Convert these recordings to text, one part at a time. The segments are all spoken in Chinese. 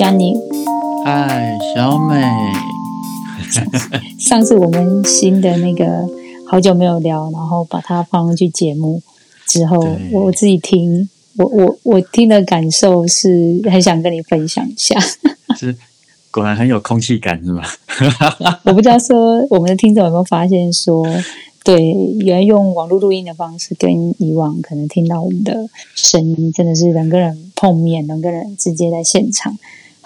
嘿，Johnny，嗨，小美。上次我们新的那个好久没有聊，然后把它放上去节目之后，我我自己听，我我我听的感受是很想跟你分享一下。是果然很有空气感，是吗？我不知道说我们的听众有没有发现说，对，原来用网络录音的方式跟以往可能听到我们的声音，真的是人跟人碰面，人跟人直接在现场，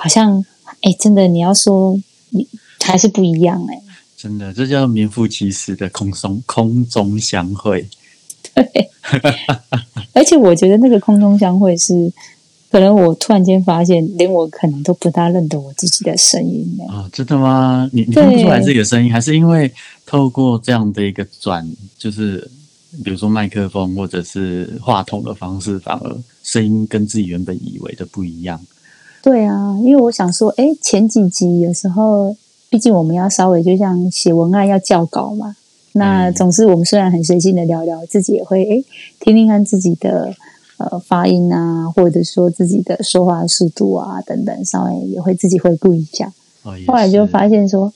好像哎，真的你要说你还是不一样哎、真的，这叫名副其实的空中空中相会。对，而且我觉得那个空中相会是，可能我突然间发现，连我可能都不大认得我自己的声音呢。哦，真的吗？你你对听不出来自己的声音，还是因为透过这样的一个转，就是比如说麦克风或者是话筒的方式，反而声音跟自己原本以为的不一样。对啊，因为我想说，哎，前几集有时候，毕竟我们要稍微就像写文案要校稿嘛，那嗯总是我们虽然很随性的聊聊，自己也会哎听听看自己的呃发音啊，或者说自己的说话速度啊等等，稍微也会自己回顾一下。后来就是发现说，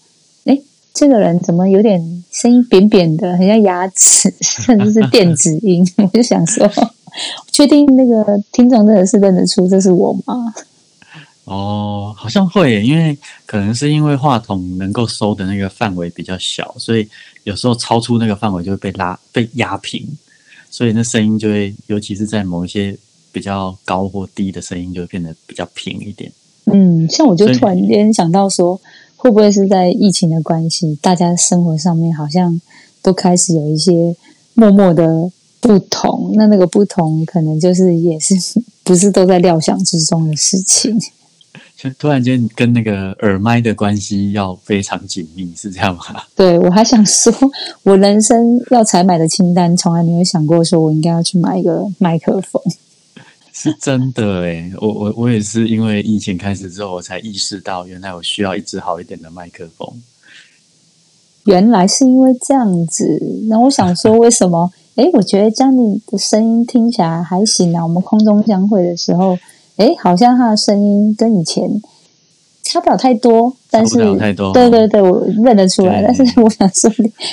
哎，这个人怎么有点声音扁扁的，很像牙齿，甚至是电子音。我就想说，确定那个听众真的是认得出这是我吗？哦，好像会耶，因为可能是因为话筒能够收的那个范围比较小，所以有时候超出那个范围就会被拉被压平，所以那声音就会，尤其是在某一些比较高或低的声音，就会变得比较平一点。嗯，像我就突然间想到说，会不会是在疫情的关系，大家生活上面好像都开始有一些默默的不同？那那个不同，可能就是也是 不是都在料想之中的事情。就突然间跟那个耳麦的关系要非常紧密，是这样吗？对我还想说，我人生要采买的清单，从来没有想过说我应该要去买一个麦克风。是真的诶，我我我也是因为疫情开始之后，我才意识到原来我需要一支好一点的麦克风。原来是因为这样子，那我想说，为什么？哎，我觉得江你的声音听起来还行啊。我们空中相会的时候，诶，好像他的声音跟以前差不了太多，但是差不了太多对对对，我认得出来。但是我想说，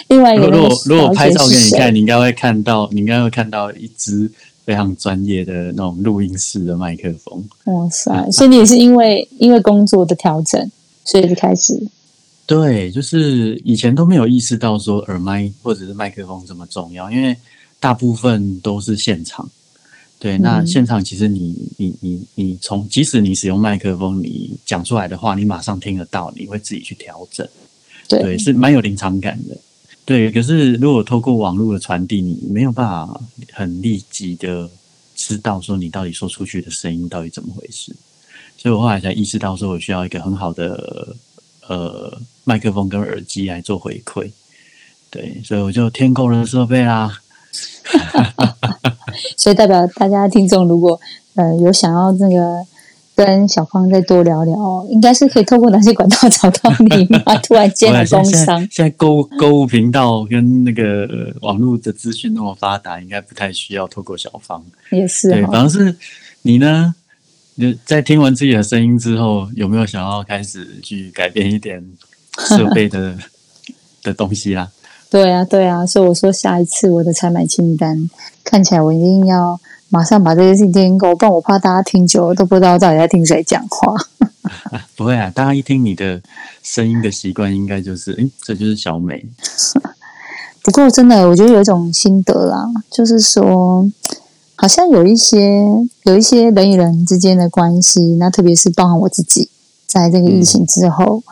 另外一个如果如果拍照给你看，你应该会看到，你应该会看到一支非常专业的那种录音室的麦克风。哇塞！所以你也是因为因为工作的调整，所以就开始对，就是以前都没有意识到说耳麦或者是麦克风这么重要，因为大部分都是现场。对，那嗯现场其实你你你你从即使你使用麦克风，你讲出来的话，你马上听得到，你会自己去调整。对对，是蛮有临场感的。对，可是如果透过网络的传递，你没有办法很立即的知道说你到底说出去的声音到底怎么回事。所以我后来才意识到说，我需要一个很好的呃麦克风跟耳机来做回馈。对，所以我就添购了设备啦。所以代表大家听众如果呃有想要这个跟小芳再多聊聊，应该是可以透过哪些管道找到你吗？突然间的 工现在商，现在购物购物频道跟那个呃网络的资讯那么发达，应该不太需要透过小芳。也是对反而是你呢？你在听完自己的声音之后，有没有想要开始去改变一点设备的的东西啦？对啊，对啊，所以我说下一次我的采买清单看起来我一定要马上把这些事情填够，不然我怕大家听久了都不知道到底在听谁讲话。不会啊，大家一听你的声音的习惯，应该就是，诶，这就是小美。不过真的，我觉得有一种心得啦，就是说，好像有一些有一些人与人之间的关系，那特别是包含我自己，在这个疫情之后，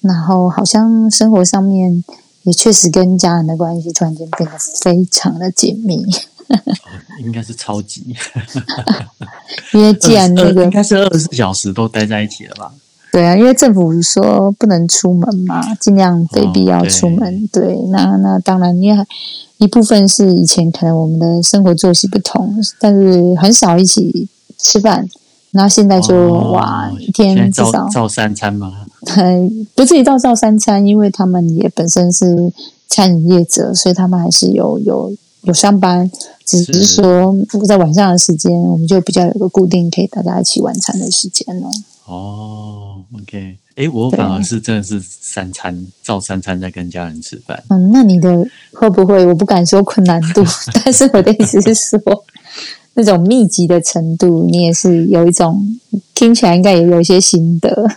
然后好像生活上面也确实跟家人的关系突然间变得非常的紧密，应该是超级，因为既然那个呃应该是二十四小时都待在一起了吧？对啊，因为政府说不能出门嘛，尽量非必要出门。对，那那当然，因为一部分是以前可能我们的生活作息不同，但是很少一起吃饭。然后现在就、哦哇，一天至少照照三餐吗？不至于到照三餐，因为他们也本身是餐饮业者，所以他们还是有有有上班，只是说在晚上的时间，我们就比较有个固定可以大家一起晚餐的时间了。哦，OK，哎，我反而是真的是三餐照三餐在跟家人吃饭。嗯，那你的会不会？我不敢说困难度，但是我的意思是说，那种密集的程度，你也是有一种听起来应该也有一些心得。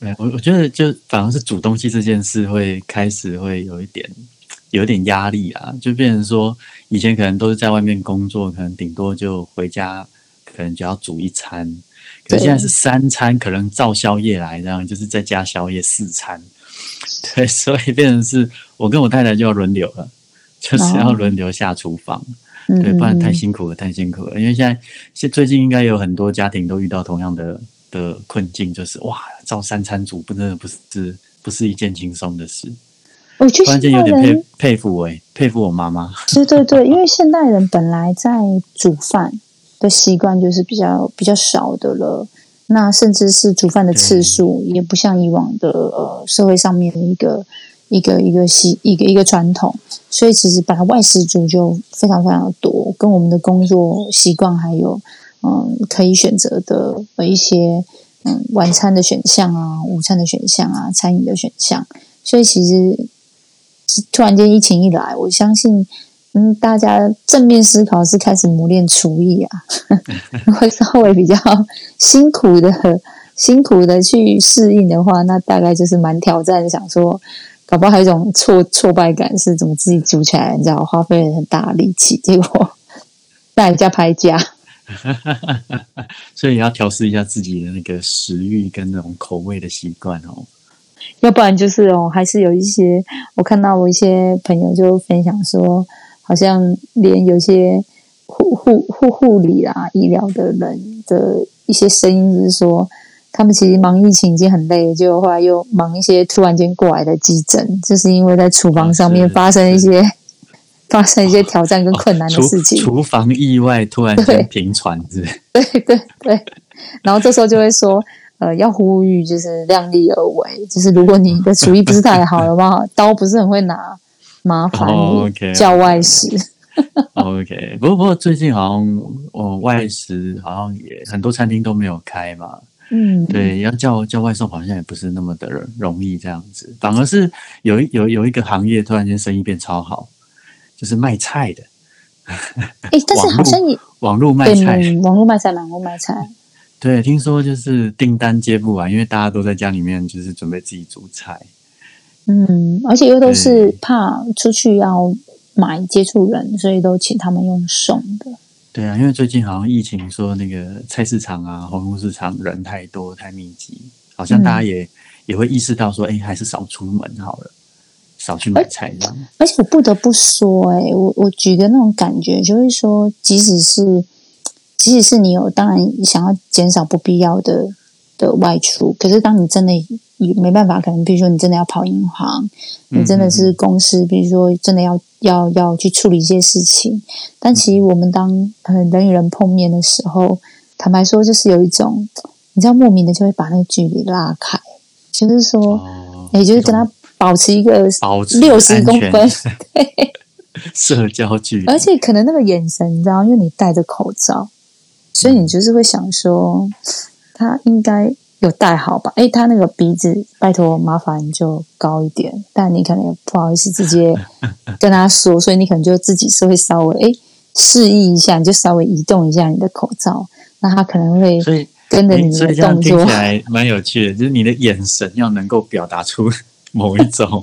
对，我我觉得就反而是煮东西这件事会开始会有一点有一点压力啊，就变成说以前可能都是在外面工作，可能顶多就回家，可能就要煮一餐。可现在是三餐，可能照宵夜来，这样就是在加宵夜四餐，对，所以变成是我跟我太太就要轮流了，就是要轮流下厨房，对，不然太辛苦了，太辛苦了。因为现在现最近应该有很多家庭都遇到同样的的困境，就是哇，照三餐煮，不真的不是不是一件轻松的事。我突然间有点佩佩服我，佩服我妈妈。对对对，因为现代人本来在煮饭。的习惯就是比较比较少的了，那甚至是煮饭的次数也不像以往的呃社会上面的一个一个一个习一个一个传统，所以其实本来外食族就非常非常的多，跟我们的工作习惯还有嗯可以选择的一些嗯晚餐的选项啊、午餐的选项啊、餐饮的选项，所以其实突然间疫情一来，我相信。嗯，大家正面思考是开始磨练厨艺啊，会稍微比较辛苦的、辛苦的去适应的话，那大概就是蛮挑战。想说，搞不好还有一种挫挫败感，是怎么自己煮起来，你知道，花费了很大力气，结果 大家拍价。所以要调试一下自己的那个食欲跟那种口味的习惯哦。要不然就是哦，还是有一些我看到我一些朋友就分享说。好像连有些护护护护理啊、医疗的人的一些声音，就是说他们其实忙疫情已经很累，就后来又忙一些突然间过来的急诊，就是因为在厨房上面发生一些 发生一些挑战跟困难的事情，厨房意外突然间频传，是？对对对，然后这时候就会说，呃，要呼吁就是量力而为，就是如果你的厨艺不是太好的话，刀不是很会拿。麻烦你叫外食。OK，不过不过最近好像哦外食好像也很多餐厅都没有开嘛。嗯，对，要叫叫外送好像也不是那么的容易这样子，反而是有一有有一个行业突然间生意变超好，就是卖菜的。哎，但是好像也网络卖菜，网络卖菜，网络卖菜。对，听说就是订单接不完，因为大家都在家里面就是准备自己煮菜。嗯，而且又都是怕出去要买接触人，所以都请他们用送的。对啊，因为最近好像疫情，说那个菜市场啊、红木市场人太多、太密集，好像大家也也会意识到说，哎，还是少出门好了，少去买菜这样。而且我不得不说，哎，我我举个那种感觉，就是说，即使是即使是你有，当然想要减少不必要的的外出，可是当你真的。也没办法，可能比如说你真的要跑银行，你真的是公司，比如说真的要要要去处理一些事情。但其实我们当呃人与人碰面的时候，坦白说，就是有一种你知道莫名的就会把那个距离拉开，就是说，也就是跟他保持一个六十公分 社交距离，而且可能那个眼神，你知道，因为你戴着口罩，所以你就是会想说，他应该。有戴好吧？哎，他那个鼻子，拜托麻烦就高一点。但你可能也不好意思直接跟他说，所以你可能就自己是会稍微哎示意一下，你就稍微移动一下你的口罩，那他可能会所以跟着你的动作，听起来蛮有趣的。就是你的眼神要能够表达出某一种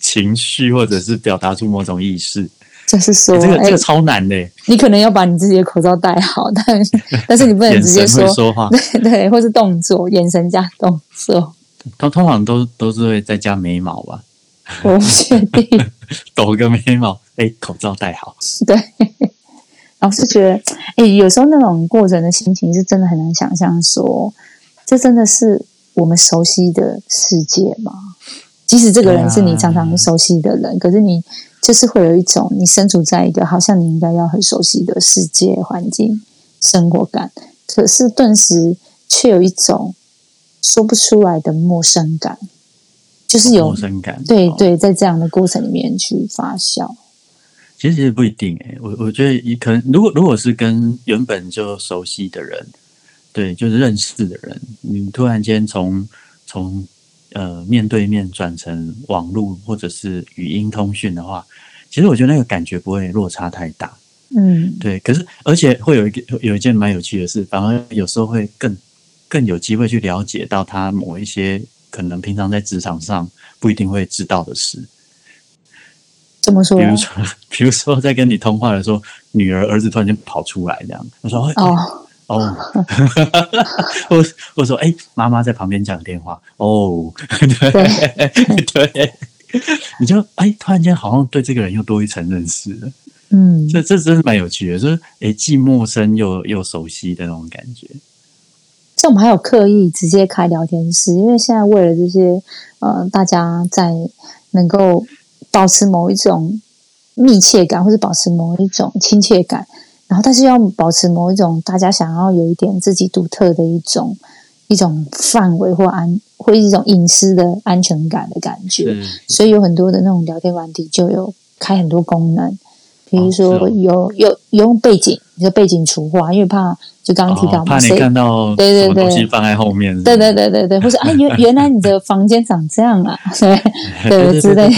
情绪，或者是表达出某种意识。就是说，这个这个超难的。你可能要把你自己的口罩戴好，但 但是你不能直接说说话，对对，或是动作，眼神加动作。通通常都都是会再加眉毛吧？我不确定。抖个眉毛，哎，口罩戴好。对，老是觉得，哎，有时候那种过程的心情是真的很难想象，说这真的是我们熟悉的世界吗？即使这个人是你常常熟悉的人，可是你。就是会有一种你身处在一个好像你应该要很熟悉的世界环境生活感，可是顿时却有一种说不出来的陌生感，就是有陌生感。对对，在这样的过程里面去发酵，其实不一定诶。我我觉得可能，如果如果是跟原本就熟悉的人，对，就是认识的人，你突然间从从呃面对面转成网络或者是语音通讯的话，其实我觉得那个感觉不会落差太大。嗯，对，可是而且会有一个有一件蛮有趣的事，反而有时候会更更有机会去了解到他某一些可能平常在职场上不一定会知道的事。怎么说？比如说，比如说在跟你通话的时候，女儿儿子突然间跑出来这样，我说哦哦，我我说哎，妈妈在旁边讲电话哦，对对，你就哎，突然间好像对这个人又多一层认识了。嗯，这这真是蛮有趣的，就是诶，既陌生又又熟悉的那种感觉。这我们还有刻意直接开聊天室，因为现在为了这些呃，大家在能够保持某一种密切感，或者保持某一种亲切感，然后但是要保持某一种大家想要有一点自己独特的一种一种范围或安或一种隐私的安全感的感觉，所以有很多的那种聊天软体就有开很多功能。比如说有有用背景，就背景除化，因为怕就刚刚提到，怕你看到对对对。东西放在后面，对对对对对，或者啊原 原来你的房间长这样啊，对 对之类，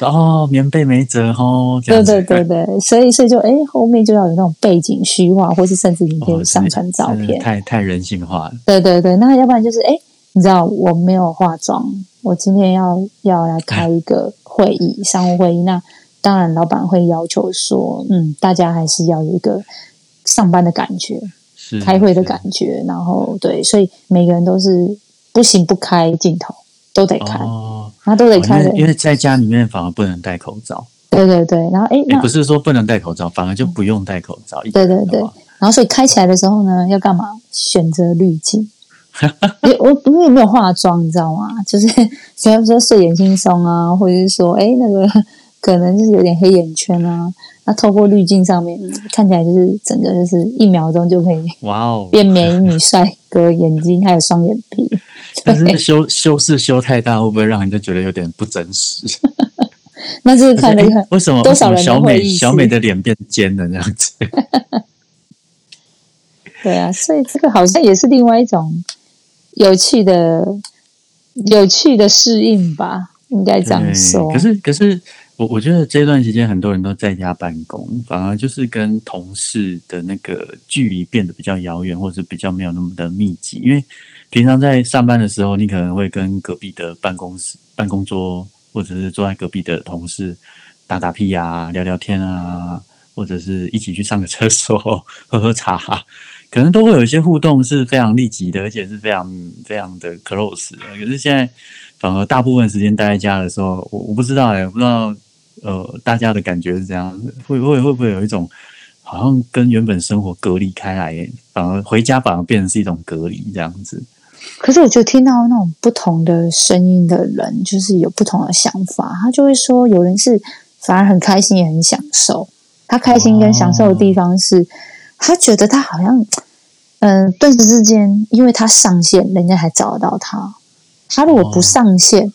哦棉被没折哦，对对对对，所以所以就哎后面就要有那种背景虚化，或是甚至你可以上传照片，太太人性化了。对对对，那要不然就是哎，你知道我没有化妆，我今天要要来开一个会议，商务会议那。当然，老板会要求说：“嗯，大家还是要有一个上班的感觉，是开会的感觉。然后，对，所以每个人都是不行不开镜头，都得开，然后都得开。因为在家里面反而不能戴口罩。对对对，然后哎，不是说不能戴口罩，反而就不用戴口罩。对对对，然后所以开起来的时候呢，要干嘛？选择滤镜。我 我因为没有化妆，你知道吗？就是 虽然说睡眼惺忪啊，或者是说哎那个。”可能就是有点黑眼圈啊，那透过滤镜上面看起来就是整个就是一秒钟就可以哇哦变美女帅哥，眼睛还有双眼皮。但是修修饰修太大，会不会让人家觉得有点不真实？那就是看那个为什么多少人小美小美的脸变尖了这样子？对啊，所以这个好像也是另外一种有趣的有趣的适应吧，应该这样说。可是可是。我我觉得这段时间很多人都在家办公，反而就是跟同事的那个距离变得比较遥远，或者是比较没有那么的密集。因为平常在上班的时候，你可能会跟隔壁的办公室、办公桌，或者是坐在隔壁的同事打打屁啊、聊聊天啊，或者是一起去上个厕所、喝喝茶，可能都会有一些互动是非常立即的，而且是非常非常的 close。可是现在反而大部分时间待在家的时候，我我不知道哎，我不知道。呃，大家的感觉是这样子，会会会不会有一种好像跟原本生活隔离开来，反而回家反而变成是一种隔离这样子？可是我就听到那种不同的声音的人，就是有不同的想法。他就会说，有人是反而很开心，也很享受。他开心跟享受的地方是，他觉得他好像，嗯，顿时之间，因为他上线，人家还找得到他。他如果不上线，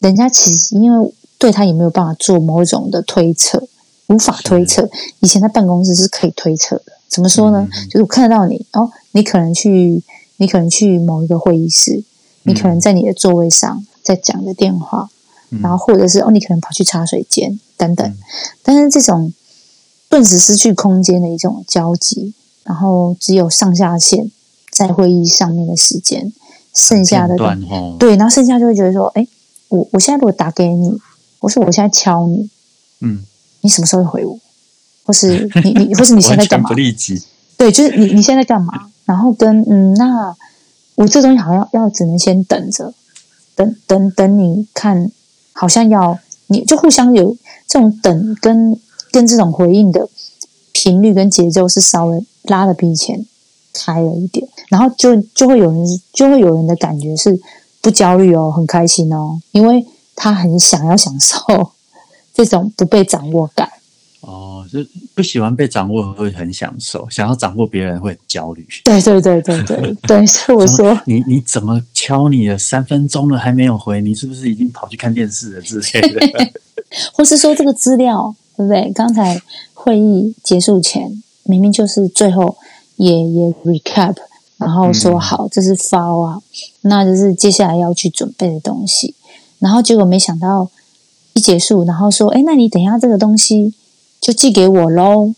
人家其实因为。对他也没有办法做某种的推测，无法推测。以前在办公室是可以推测的，怎么说呢？就是我看得到你哦，你可能去，你可能去某一个会议室，你可能在你的座位上在讲着电话，然后或者是哦，你可能跑去茶水间等等。但是这种顿时失去空间的一种交集，然后只有上下线在会议上面的时间，剩下的对，然后剩下就会觉得说，哎，我我现在如果打给你。我说我现在敲你，嗯，你什么时候会回我？或是你你，或是你现在干嘛？对，就是你你现在干嘛？然后跟嗯，那我这东西好像要只能先等着，等等等你看，好像要你就互相有这种等跟跟这种回应的频率跟节奏是稍微拉的比以前开了一点，然后就就会有人就会有人的感觉是不焦虑哦，很开心哦，因为。他很想要享受 这种不被掌握感。哦，就不喜欢被掌握，会很享受；想要掌握别人，会很焦虑。对对对对对 对，所以我说，你你怎么敲你了三分钟了还没有回？你是不是已经跑去看电视了之类的？或是说这个资料对不对？刚才会议结束前，明明就是最后也也 recap，然后说嗯好，这是 file 啊，那就是接下来要去准备的东西。然后结果没想到一结束，然后说，哎，那你等一下这个东西就寄给我喽。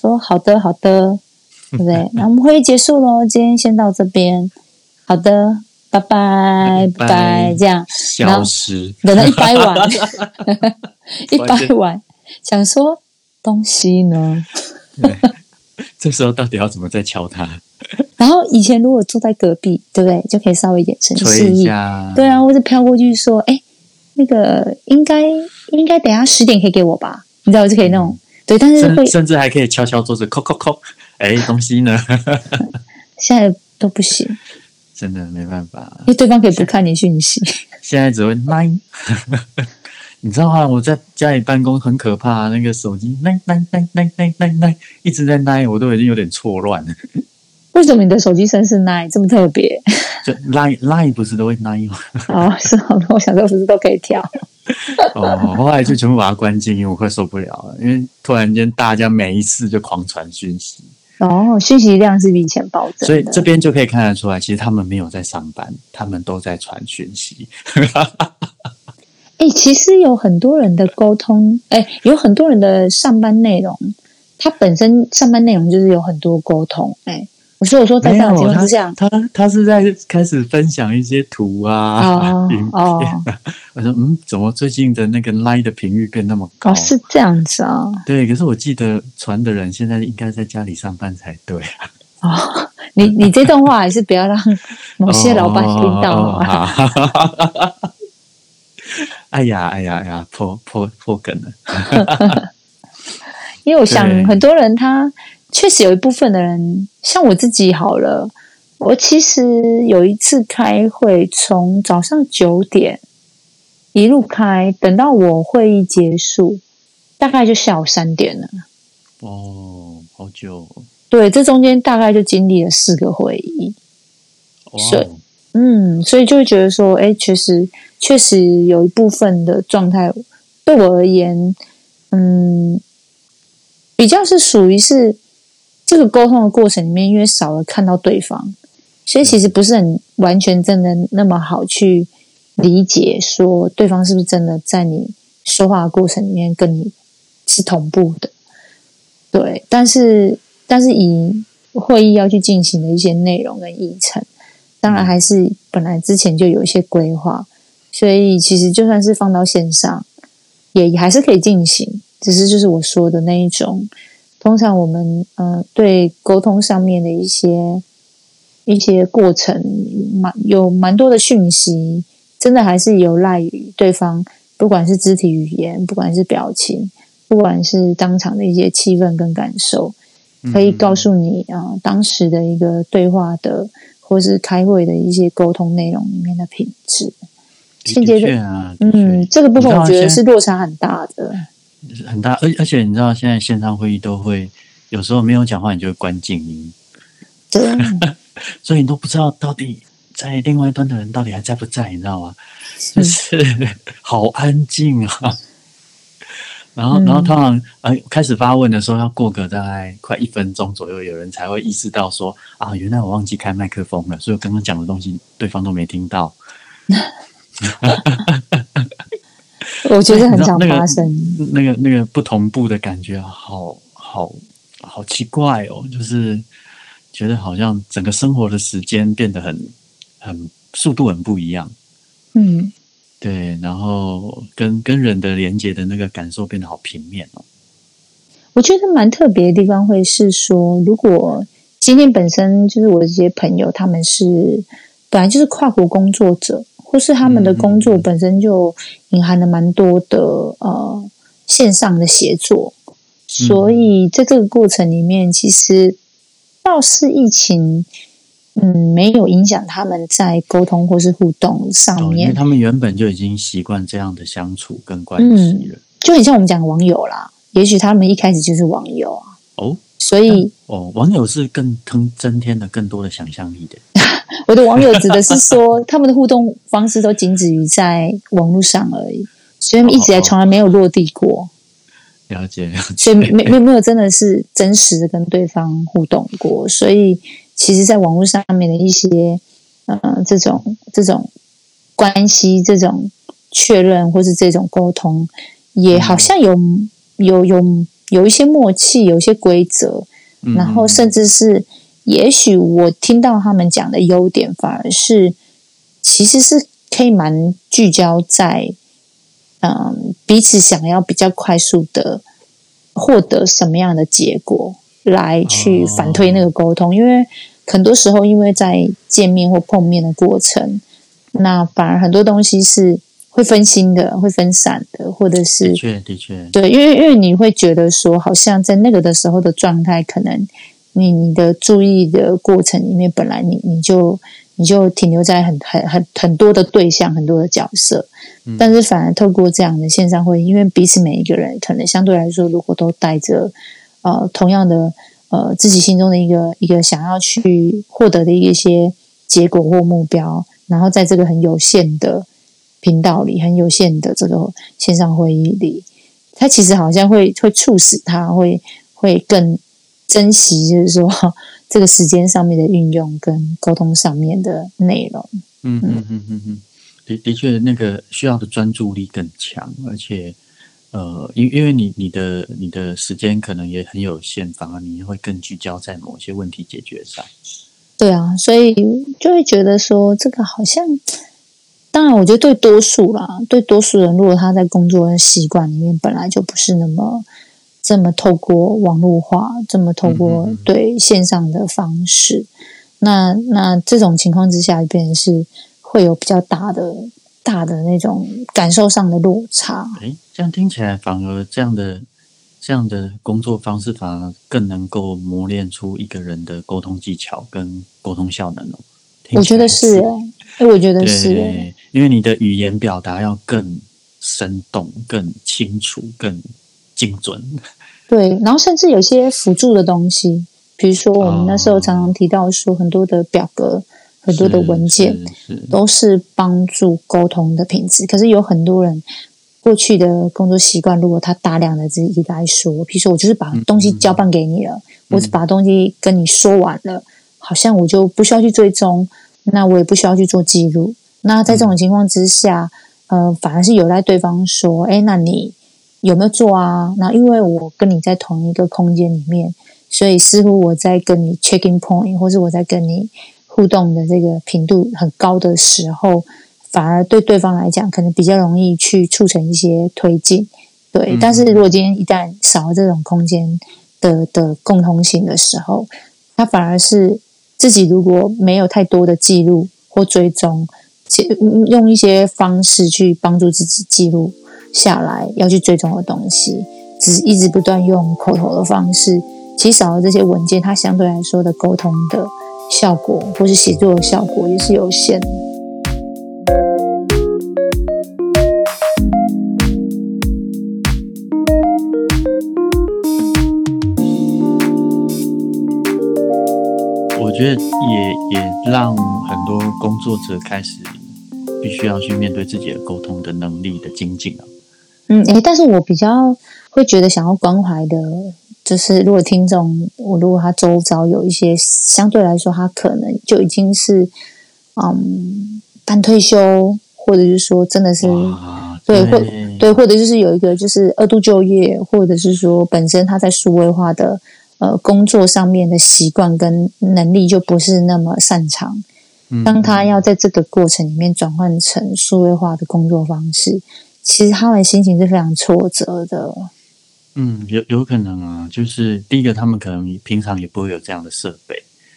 说好的，好的，对不对？那我们会议结束喽，今天先到这边。好的，拜拜，拜拜拜，这样。消失，等到一百碗，一百碗，想说东西呢？对，这时候到底要怎么再敲它？然后以前如果坐在隔壁，对不对？就可以稍微眼神示意，下，对啊，或者飘过去说：“哎，那个应该应该等下十点可以给我吧？”你知道我就可以那种对，但是会甚甚至还可以敲敲桌子，扣扣扣，哎，东西呢？现在都不行，真的没办法，因为对方可以不看你讯息。现在只会 nine。你知道吗？我在家里办公很可怕，那个手机 nine nine nine nine 一直在 nine，我都已经有点错乱了。为什么你的手机声是 nine 这么特别？就 line line 不是都会 nine 吗？哦，是好的，我想说不是都可以跳。哦，后来就全部把它关静音，我快受不了了，因为突然间大家每一次就狂传讯息，哦，讯息量是比以前暴增，所以这边就可以看得出来，其实他们没有在上班，他们都在传讯息。哎、其实有很多人的沟通，哎，有很多人的上班内容，他本身上班内容就是有很多沟通。哎，我说我说在这样的情况之下，他他他是在开始分享一些图啊、哦影片。哦我说嗯，怎么最近的那个 line 的频率变那么高？哦，是这样子啊、对，可是我记得传的人现在应该在家里上班才对啊。哦，你你这段话还是不要让某些老板听到哦啊。哎呀哎呀哎呀，破破破梗了。因为我想很多人他确实有一部分的人，像我自己好了，我其实有一次开会，从早上九点一路开，等到我会议结束，大概就下午三点了。哦，好久哦，对，这中间大概就经历了四个会议。哇是哦，嗯，所以就会觉得说，哎，确实确实有一部分的状态对我而言，嗯，比较是属于是这个沟通的过程里面，因为少了看到对方，所以其实不是很完全真的那么好去理解说对方是不是真的在你说话的过程里面跟你是同步的。对，但是但是以会议要去进行的一些内容跟议程。当然还是本来之前就有一些规划，所以其实就算是放到线上，也还是可以进行。只是就是我说的那一种，通常我们呃对沟通上面的一些一些过程，蛮有蛮多的讯息，真的还是有赖于对方，不管是肢体语言，不管是表情，不管是当场的一些气氛跟感受，可以告诉你啊、当时的一个对话的。或是开会的一些沟通内容里面的品质，现阶段，啊，嗯，这个部分我觉得是落差很大的。很大，而而且你知道，现在线上会议都会有时候没有讲话，你就会关静音，对，所以你都不知道到底在另外一端的人到底还在不在，你知道吗？就是 好安静啊。然后，嗯然后通常呃开始发问的时候，要过个大概快一分钟左右，有人才会意识到说啊，原来我忘记开麦克风了，所以我刚刚讲的东西对方都没听到。我觉得很想发生。那个那个不同步的感觉，好好好奇怪哦，就是觉得好像整个生活的时间变得很很速度很不一样，嗯，对，然后跟跟人的连接的那个感受变得好平面哦，我觉得蛮特别的地方会是说，如果今天本身就是我的一些朋友，他们是本来就是跨国工作者，或是他们的工作本身就隐含了蛮多的呃线上的协作，所以在这个过程里面，其实倒是疫情。嗯，没有影响他们在沟通或是互动上哦，因为面，他们原本就已经习惯这样的相处跟关系了。就很像我们讲的网友啦。也许他们一开始就是网友啊，哦所以哦，网友是更增增添了更多的想象力的。我的网友指的是说，他们的互动方式都仅止于在网络上而已，所以他们一直以来从来没有落地过，了解了解，所以没没没有真的是真实的跟对方互动过，所以其实在网络上面的一些呃这种这种关系、这种确认或是这种沟通，也好像有有有有一些默契，有一些规则，然后甚至是，也许我听到他们讲的优点，反而是其实是可以蛮聚焦在，嗯，彼此想要比较快速的获得什么样的结果。来去反推那个沟通，因为很多时候，因为在见面或碰面的过程，那反而很多东西是会分心的，会分散的，或者是的确的确对，因为因为你会觉得说，好像在那个的时候的状态，可能你你的注意的过程里面，本来你你就你就停留在很很很很多的对象，很多的角色，但是反而透过这样的线上会议，因为彼此每一个人可能相对来说，如果都带着。呃，同样的，呃，自己心中的一个一个想要去获得的一些结果或目标，然后在这个很有限的频道里，很有限的这个线上会议里，他其实好像会会促使他会会更珍惜，就是说 这个时间上面的运用跟沟通上面的内容。嗯嗯嗯嗯嗯，的的确，那个需要的专注力更强，而且。呃，因因为你你的你的时间可能也很有限，反而你会更聚焦在某些问题解决上。对啊，所以就会觉得说，这个好像，当然，我觉得对多数啦，对多数人，如果他在工作的习惯里面本来就不是那么这么透过网络化，这么透过对线上的方式，那那这种情况之下，变成是会有比较大的。大的那种感受上的落差，哎，这样听起来反而这样的这样的工作方式反而更能够磨练出一个人的沟通技巧跟沟通效能哦。我觉得是哎，我觉得是因为你的语言表达要更生动、更清楚、更精准。对，然后甚至有些辅助的东西，比如说我们那时候常常提到说很多的表格。很多的文件都是帮助沟通的品质，可是有很多人过去的工作习惯，如果他大量的自己来说，比如说我就是把东西交办给你了，我只把东西跟你说完了，好像我就不需要去追踪，那我也不需要去做记录。那在这种情况之下，呃，反而是有赖对方说，哎，那你有没有做啊？那因为我跟你在同一个空间里面，所以似乎我在跟你 checking point，或是我在跟你。互动的这个频度很高的时候，反而对对方来讲，可能比较容易去促成一些推进。对，但是如果今天一旦少了这种空间的的共同性的时候，他反而是自己如果没有太多的记录或追踪，用一些方式去帮助自己记录下来要去追踪的东西，只是一直不断用口头的方式，其实少了这些文件，它相对来说的沟通的。效果或是写作的效果也是有限。觉得也也让很多工作者开始必须要去面对自己的沟通的能力的精进啊。嗯，诶，但是我比较会觉得想要关怀的。就是如果听众，我如果他周遭有一些相对来说，他可能就已经是嗯半退休，或者是说真的是对或对，或者就是有一个就是二度就业，或者是说本身他在数位化的呃工作上面的习惯跟能力就不是那么擅长，当他要在这个过程里面转换成数位化的工作方式，其实他们心情是非常挫折的。嗯，有有可能啊，就是第一个，他们可能平常也不会有这样的设备，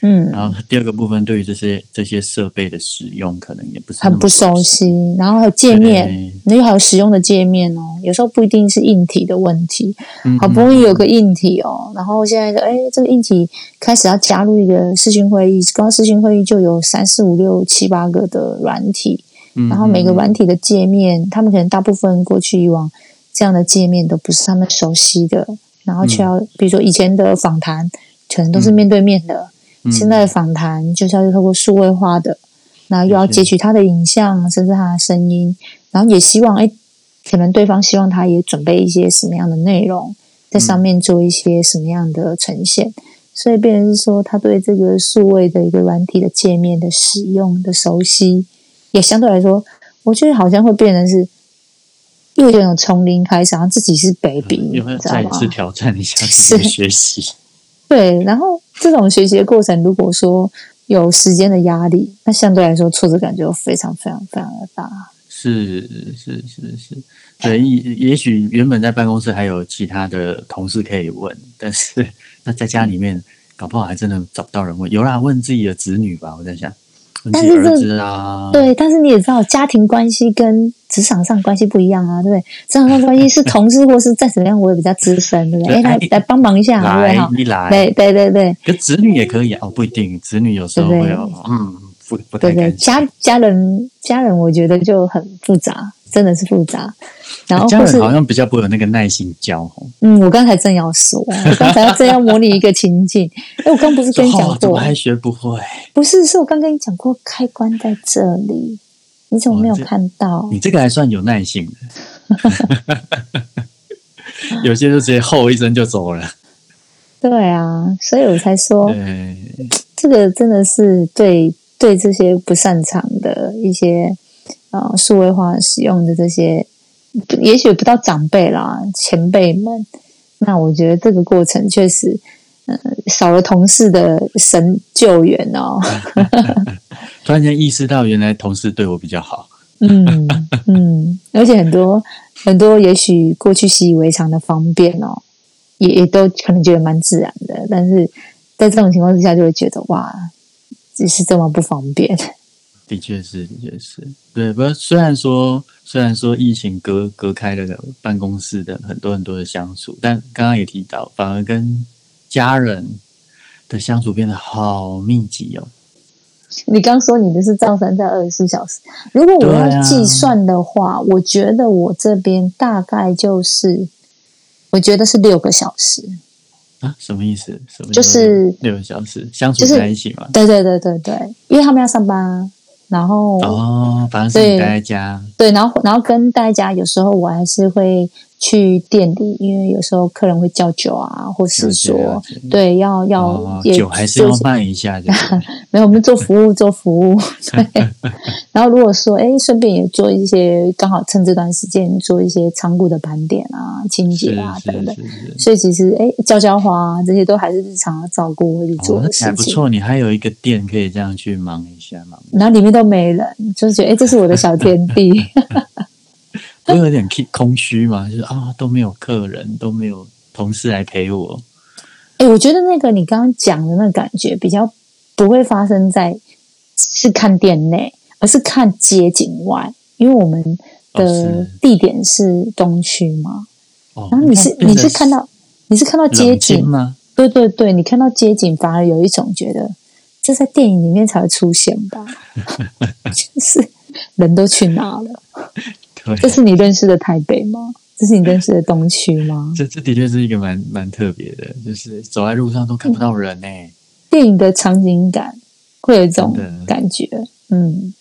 嗯，然后第二个部分，对于这些这些设备的使用，可能也不是很不熟悉，然后还有界面，那又还有使用的界面哦，有时候不一定是硬体的问题，好不容易有个硬体哦，然后现在哎，这个硬体开始要加入一个视讯会议，光视讯会议就有三四五六七八个的软体，然后每个软体的界面，他们可能大部分过去以往。这样的界面都不是他们熟悉的，然后却要，比如说以前的访谈可能都是面对面的，现在的访谈就是要透过数位化的，那又要截取他的影像，甚至他的声音，然后也希望，哎，可能对方希望他也准备一些什么样的内容在上面做一些什么样的呈现，所以变成是说他对这个数位的一个软体的界面的使用的熟悉，也相对来说，我觉得好像会变成是又有种从零开始，然后自己是 baby，有没有你知道吗？再一次挑战一下自己的学习？对，然后这种学习的过程，如果说有时间的压力，那相对来说挫折感就非常非常非常的大。是是是是，对，也也许原本在办公室还有其他的同事可以问，但是 那在家里面，搞不好还真的找不到人问。有啦，问自己的子女吧，我在想，但是这啊，对，但是你也知道，家庭关系跟职场上关系不一样啊，对不对？职场上关系是同事或是再怎么样，我也比较资深，对不对？哎，来来帮忙一下，对不对？哈，来一来，对对对对可子女也可以啊，哦，不一定，子女有时候会有，嗯，不不对家家人家人，我觉得就很复杂，真的是复杂。然后或是家人好像比较不会有那个耐心教吼。嗯，我刚才正要说，我刚才正要模拟一个情境。哎，我刚不是跟你讲哦，怎么过，还学不会？不是，是我刚跟你讲过，开关在这里，你怎么没有看到？你这个还算有耐心的，有些就直接吼一声就走了。对啊，所以我才说，对，这个真的是对对这些不擅长的一些呃数位化使用的这些，也许不到长辈啦，前辈们，那我觉得这个过程确实，呃，少了同事的神救援哦。突然间意识到，原来同事对我比较好。嗯嗯，而且很多很多，也许过去习以为常的方便哦，也也都可能觉得蛮自然的，但是在这种情况之下，就会觉得哇，只是这么不方便。的确是，的确是，对。不过虽然说，虽然说疫情隔隔开了办公室的很多很多的相处，但刚刚也提到，反而跟家人的相处变得好密集哦。你刚说你的是照三在二十四小时，如果我要计算的话，我觉得我这边大概就是，我觉得是六个小时。啊，什么意思？什么就是六个小时相处在一起嘛？对对对对对，因为他们要上班啊，然后、哦，反正是你对待在家，对，然后然后跟大家有时候我还是会去店里，因为有时候客人会叫酒啊，或是说对要要酒还是要慢一下，的 没有，我们做服务做服务，对。然后如果说，哎，顺便也做一些，刚好趁这段时间做一些仓库的盘点啊、清洁啊等等。所以其实，哎，浇浇花啊，这些都还是日常要照顾会去做哦，的事情。那还不错，你还有一个店可以这样去忙一下嘛。然后里面都没人，就是觉得，哎，这是我的小天地。会有点空空虚嘛，就是啊都没有客人，都没有同事来陪我。哎，我觉得那个你刚刚讲的那个感觉比较不会发生在是看店内，而是看街景外，因为我们哦的地点是东区嘛。哦，然后你是那你是看到你是看到街景，吗？对对对，你看到街景反而有一种觉得这在电影里面才会出现吧，就是人都去哪这是你认识的台北吗？这是你认识的东区吗？这这的确是一个蛮蛮特别的，就是走在路上都看不到人呢、电影的场景感会有一种感觉，嗯，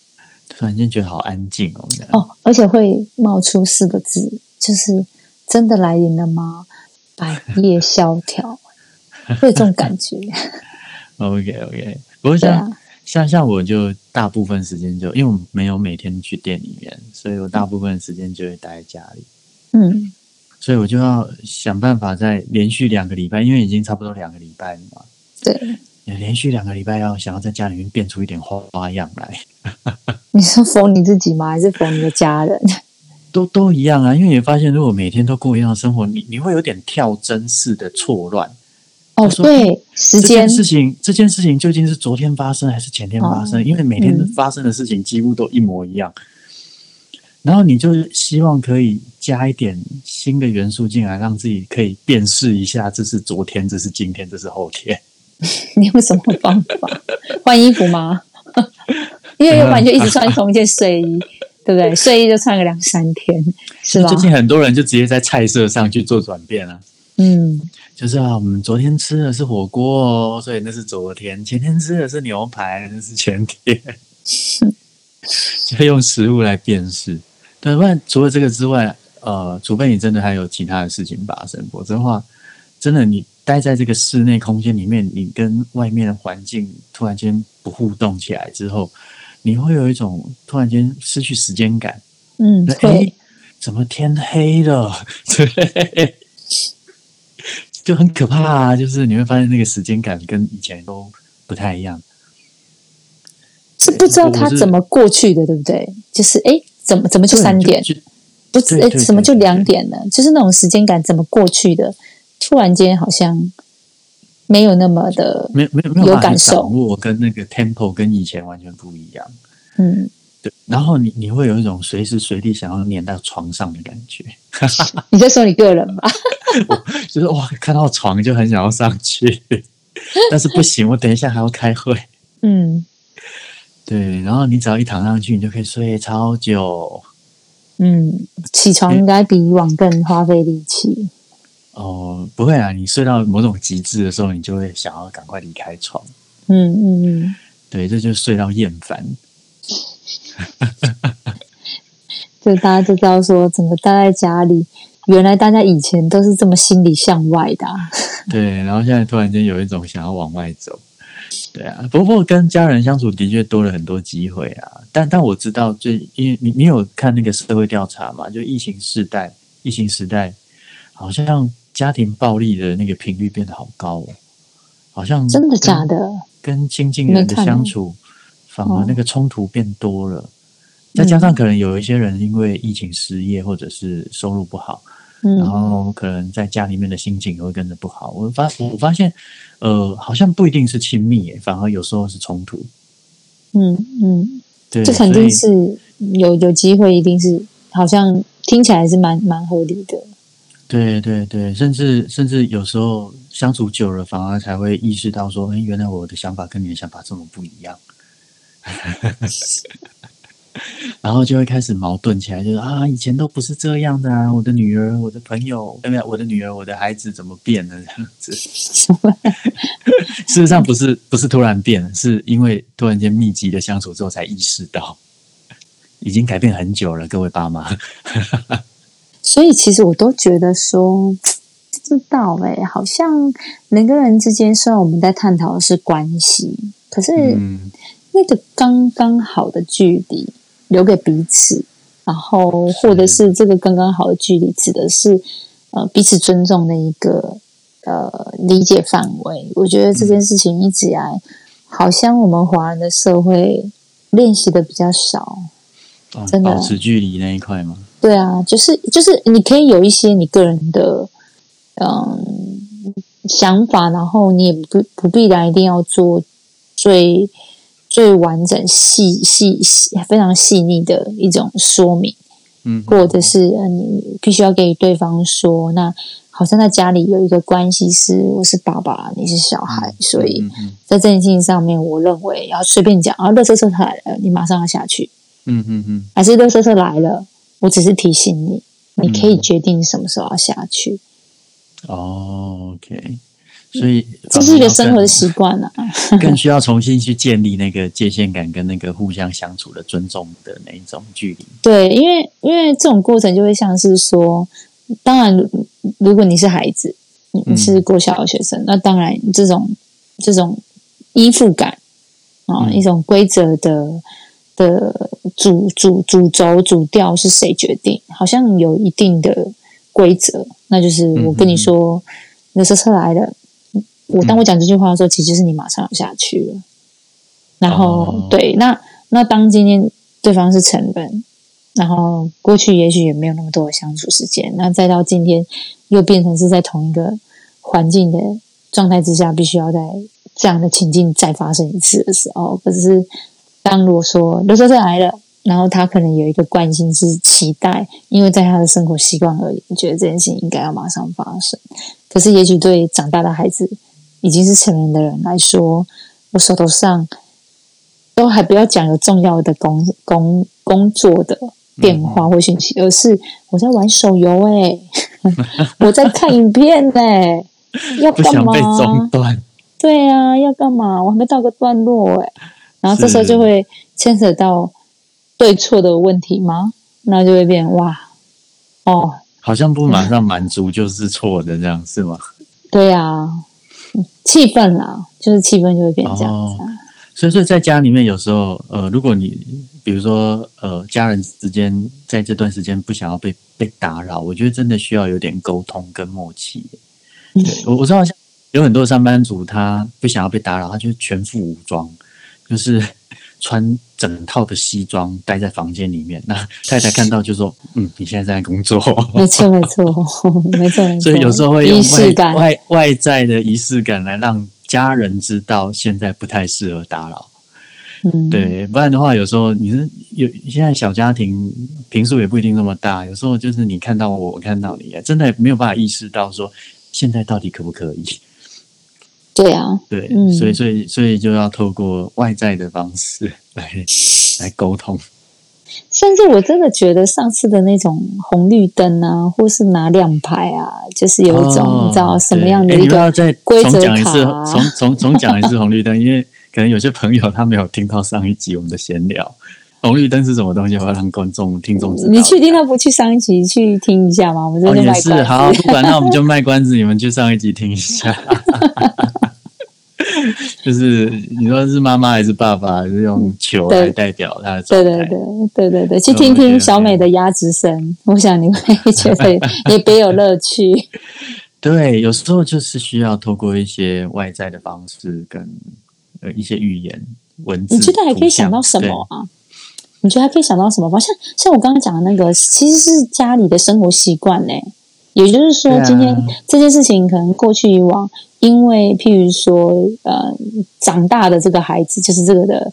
突然间觉得好安静哦。哦，而且会冒出四个字，就是真的来临了吗？百业萧条，会有这种感觉，OK OK，不过对像、啊，像像我就大部分时间就因为我没有每天去店里面，所以我大部分时间就会待在家里。嗯所以我就要想办法在连续两个礼拜，因为已经差不多两个礼拜了嘛，对，连续两个礼拜要想要在家里面变出一点花花样来，你是缝你自己吗？还是缝你的家人？都都一样啊。因为你发现，如果每天都过一样的生活，你你会有点跳针式的错乱。哦，说对，时间事情，这件事情究竟是昨天发生还是前天发生？哦因为每天嗯发生的事情几乎都一模一样。然后你就希望可以加一点新的元素进来，让自己可以辨识一下，这是昨天，这是今天，这是后天。你有什么方法？换衣服吗？因为要不然就一直穿同一件睡衣，对不对？睡衣就穿个两三天，是吧最？近很多人就直接在菜色上去做转变啊，嗯，就是啊，我们昨天吃的是火锅哦，所以那是昨天；前天吃的是牛排，那是前天。就用食物来辨识，对，不然除了这个之外，呃，除非你真的还有其他的事情发生，否则的话，真的你待在这个室内空间里面，你跟外面的环境突然间不互动起来之后，你会有一种突然间失去时间感。嗯，哎会，，怎么天黑了？对，就很可怕啊！就是你会发现那个时间感跟以前都不太一样。是不知道他怎么过去的，对不对？就是哎，怎么怎么就三点？不是哎，怎么就两点了？就是那种时间感怎么过去的？突然间好像没有那么的，没有没有没有感受掌握，跟那个 tempo 跟以前完全不一样。嗯，对，然后你你会有一种随时随地想要粘到床上的感觉，你在说你个人吧？就是哇，看到床就很想要上去，但是不行，我等一下还要开会。嗯对，然后你只要一躺上去，你就可以睡超久。嗯，起床应该比以往更花费力气。哦，不会啊，你睡到某种极致的时候，你就会想要赶快离开床。嗯嗯嗯，对，这就是睡到厌烦。就大家就知道说，整个待在家里，原来大家以前都是这么心里向外的、啊。对，然后现在突然间有一种想要往外走。对啊，不过跟家人相处的确多了很多机会啊。但但我知道最，因为你你有看那个社会调查嘛？就疫情时代，疫情时代好像家庭暴力的那个频率变得好高哦，好像真的假的？跟亲近人的相处，反而哦那个冲突变多了。再加上可能有一些人因为疫情失业，或者是收入不好，然嗯后可能在家里面的心情也会跟着不好。我发我发现，呃，好像不一定是亲密耶，反而有时候是冲突。嗯嗯，对，这肯定是有有机会，一定是好像听起来是蛮蛮合理的。对对对，甚至甚至有时候相处久了，反而才会意识到说，哎，原来我的想法跟你的想法这么不一样。然后就会开始矛盾起来，就是啊，以前都不是这样的啊，我的女儿、我的朋友，对不对？我的女儿、我的孩子怎么变了这样子？事实上不是不是突然变，是因为突然间密集的相处之后才意识到，已经改变很久了，各位爸妈。所以其实我都觉得说，不知道哎、好像人跟人之间，虽然我们在探讨的是关系，可是嗯，那个刚刚好的距离留给彼此，然后或者是这个刚刚好的距离，指的是呃彼此尊重的一个呃理解范围。我觉得这件事情一直以来，好像我们华人的社会练习的比较少。哦真的保持距离那一块吗？对啊，就是就是你可以有一些你个人的嗯想法，然后你也不不必然一定要做最最完整、细细细非常细腻的一种说明，嗯，或者是呃你必须要给对方说，那好像在家里有一个关系是我是爸爸，你是小孩，所以在这件事情上面，我认为要随便讲啊，热车车来了，你马上要下去。嗯嗯嗯还是热车车来了，我只是提醒你，你可以嗯决定什么时候要下去。哦，OK，所以这是一个生活的习惯啊。更需要重新去建立那个界限感跟那个互相相处的尊重的那一种距离。对，因为因为这种过程就会像是说，当然，如如果你是孩子，你你是国小的学生，那当然这种这种依附感啊，嗯一种规则的的主主主轴主调是谁决定？好像有一定的规则，那就是我跟你说，热车车来了。我当我讲这句话的时候，其实是你马上要下去了。然后、哦对，那那当今天对方是成本，然后过去也许也没有那么多的相处时间，那再到今天又变成是在同一个环境的状态之下，必须要在这样的情境再发生一次的时候，可是当如果说刘车车来了，然后他可能有一个惯性是期待，因为在他的生活习惯而言，觉得这件事情应该要马上发生。可是也许对长大的孩子，已经是成人的人来说，我手头上都还不要讲有重要的工工工作的电话或讯息，而是我在玩手游哎、我在看影片哎、要干嘛？不想被中断，对啊，要干嘛？我还没到个段落哎、然后这时候就会牵扯到对错的问题吗？那就会变哇哦，好像不马上满足就是错的，这样是吗？对呀，气氛啦，就是气氛就会变这样子。所以说，在家里面有时候，呃，如果你比如说，呃，家人之间在这段时间不想要被被打扰，我觉得真的需要有点沟通跟默契。对我我知道，像有很多上班族，他不想要被打扰，他就全副武装，就是穿整套的西装待在房间里面。那太太看到就说：“嗯，你现在在工作。”没错，没错，没错。所以有时候会有外外外在的仪式感来让。家人知道现在不太适合打扰，嗯，对，不然的话，有时候你是有现在小家庭平数也不一定那么大，有时候就是你看到我，我看到你，真的没有办法意识到说现在到底可不可以？对啊，对，所以所以所以就要透过外在的方式来来沟通。甚至我真的觉得上次的那种红绿灯啊，或是拿亮牌啊，就是有一种你知道什么样的一个规则卡？重重重讲一次红绿灯，因为可能有些朋友他没有听到上一集我们的闲聊。红绿灯是什么东西？我要让观众听众知道。你确定他不去上一集去听一下吗？我们这边也是好，不管那我们就卖关子，你们去上一集听一下。就是你说是妈妈还是爸爸，是用球来代表他的对对对对对对，去听听小美的鸭子声，我想你会觉得也别有乐趣。对，有时候就是需要透过一些外在的方式，跟呃一些语言文字。你觉得还可以想到什么啊？你觉得还可以想到什么方？像像我刚刚讲的那个，其实是家里的生活习惯呢。也就是说，今天这件事情可能过去以往。因为，譬如说，呃，长大的这个孩子，就是这个的，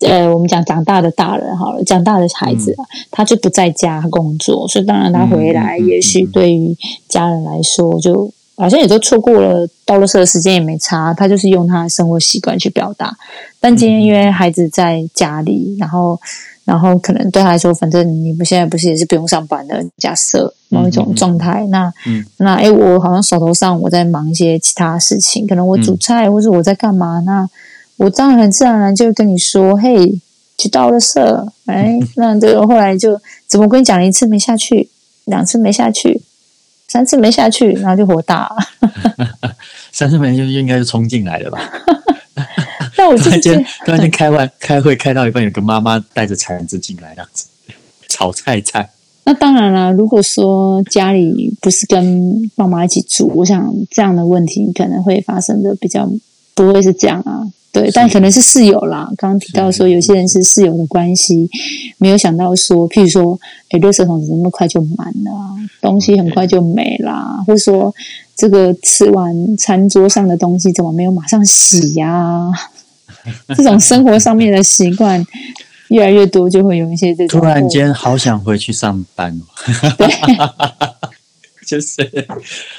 呃，我们讲长大的大人好了，长大的孩子，他就不在家工作，所以当然他回来，也许对于家人来说，就好像也都错过了到了的时间也没差，他就是用他的生活习惯去表达。但今天因为孩子在家里，然后。然后可能对他来说，反正你们现在不是也是不用上班的？假设某一种状态，那那哎，我好像手头上我在忙一些其他事情，可能我煮菜或者我在干嘛？那我当然很自然而然就跟你说：“嘿，去倒了色。”哎，那这个后来就怎么跟你讲了一次没下去，两次没下去，三次没下去，然后就火大。三次没就应该是冲进来的吧。那我 突然间，突然间开完开会开到一半，有个妈妈带着铲子进来，这样子炒菜菜。那当然了，如果说家里不是跟爸妈一起住，我想这样的问题可能会发生的比较不会是这样啊。对，但可能是室友啦。刚刚提到说，有些人是室友的关系，没有想到说，譬如说，哎，垃圾桶怎么那么快就满了？东西很快就没啦，或者说，这个吃完餐桌上的东西怎么没有马上洗呀？这种生活上面的习惯越来越多，就会有一些这种。突然间好想回去上班，对，就是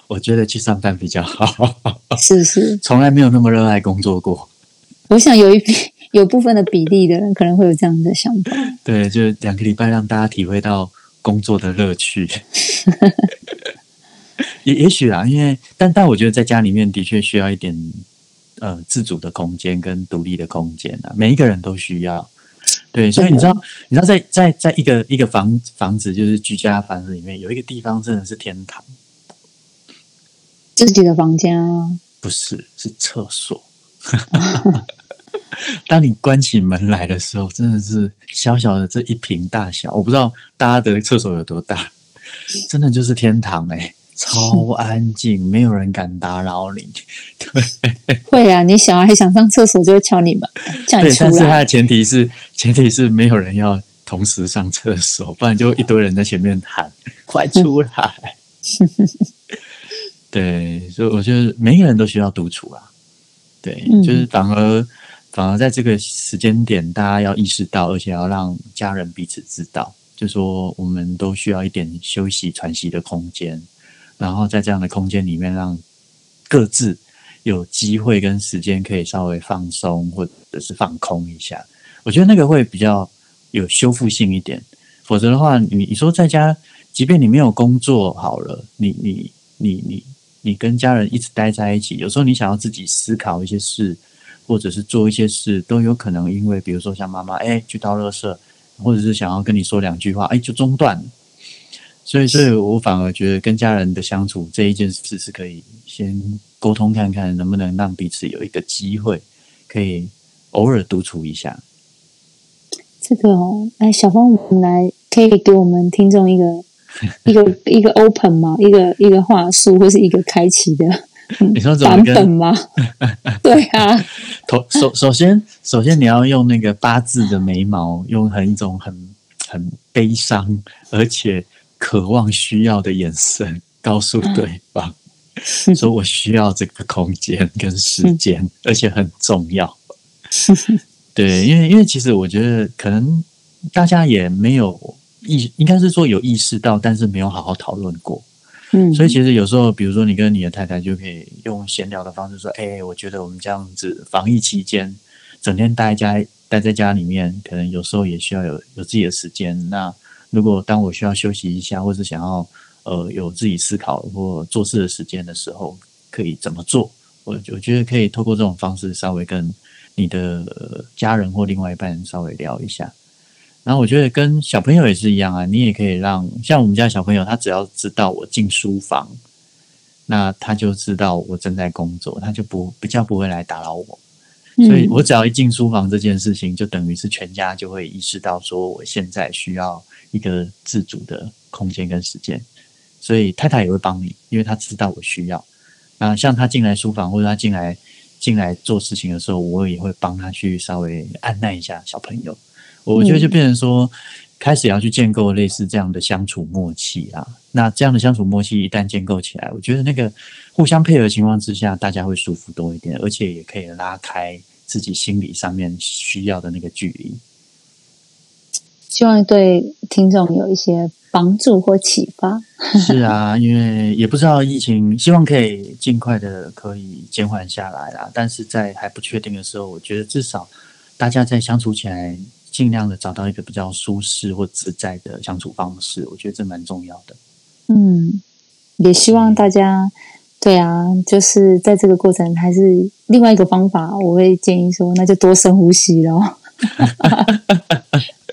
我觉得去上班比较好，是是，从来没有那么热爱工作过。我想有一有部分的比例的人可能会有这样的想法。对，就两个礼拜让大家体会到工作的乐趣。也也许啦，因为但但我觉得在家里面的确需要一点。呃，自主的空间跟独立的空间啊，每一个人都需要。对，所以你知道，你知道，在在在一个一个房房子，就是居家房子里面，有一个地方真的是天堂。自己的房间啊？不是，是厕所。当你关起门来的时候，真的是小小的这一瓶大小，我不知道大家的厕所有多大，真的就是天堂哎。超安静，没有人敢打扰你。对，会啊，你小孩想上厕所就会敲你门，叫你出来。但是它的前提是，前提是没有人要同时上厕所，不然就一堆人在前面喊“ 快出来”。对，所以我觉得每个人都需要独处啊。对，就是反而反而在这个时间点，大家要意识到，而且要让家人彼此知道，就说我们都需要一点休息喘息的空间。然后在这样的空间里面，让各自有机会跟时间可以稍微放松或者是放空一下，我觉得那个会比较有修复性一点。否则的话，你你说在家，即便你没有工作好了，你你你你你跟家人一直待在一起，有时候你想要自己思考一些事，或者是做一些事，都有可能因为比如说像妈妈哎去倒垃圾，或者是想要跟你说两句话，哎就中断。所以，所以我反而觉得跟家人的相处这一件事是可以先沟通看看，能不能让彼此有一个机会，可以偶尔独处一下。这个哦，哎，小芳，我们来可以给我们听众一个 一个一个 open 吗？一个一个话术，或是一个开启的 你说怎么版跟本吗？对啊，头首首先首先你要用那个八字的眉毛，用很一种很很悲伤而且渴望需要的眼神 告诉对方，说我需要这个空间跟时间，而且很重要。对，因为因为其实我觉得可能大家也没有意，应该是说有意识到，但是没有好好讨论过。嗯，所以其实有时候，比如说你跟你的太太就可以用闲聊的方式说：“哎、我觉得我们这样子防疫期间，整天待在家待在家里面，可能有时候也需要有有自己的时间。那如果当我需要休息一下，或是想要呃有自己思考或做事的时间的时候，可以怎么做？我我觉得可以透过这种方式，稍微跟你的、呃家人或另外一半稍微聊一下。然后我觉得跟小朋友也是一样啊，你也可以让像我们家小朋友，他只要知道我进书房，那他就知道我正在工作，他就不比较不会来打扰我。所以我只要一进书房这件事情，就等于是全家就会意识到说，我现在需要一个自主的空间跟时间。所以太太也会帮你，因为她知道我需要。那像她进来书房或者她进来进来做事情的时候，我也会帮她去稍微按耐一下小朋友。我觉得就变成说，开始要去建构类似这样的相处默契啊。那这样的相处默契一旦建构起来，我觉得那个互相配合情况之下，大家会舒服多一点，而且也可以拉开自己心理上面需要的那个距离。希望对听众有一些帮助或启发。是啊，因为也不知道疫情，希望可以尽快的可以减缓下来啦。但是在还不确定的时候，我觉得至少大家在相处起来，尽量的找到一个比较舒适或自在的相处方式，我觉得这蛮重要的。嗯，也希望大家，对啊，就是在这个过程，还是另外一个方法，我会建议说，那就多深呼吸咯。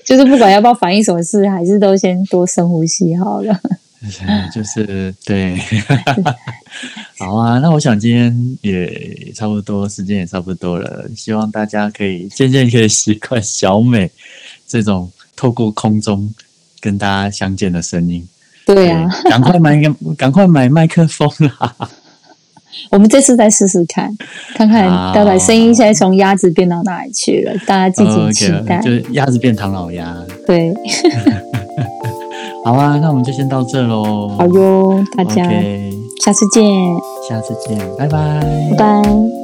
就是不管要不要反应什么事，还是都先多深呼吸好了。就是对，好啊。那我想今天也差不多，时间也差不多了。希望大家可以渐渐可以习惯小美这种透过空中跟大家相见的声音。对啊，赶快买个，赶快买麦克风啦！我们这次再试试看，看看好大白声音现在从鸭子变到哪里去了，大家敬请期待。就是鸭子变唐老鸭。对，好啊，那我们就先到这喽。好哟，大家下次见，下次见，拜拜，拜拜。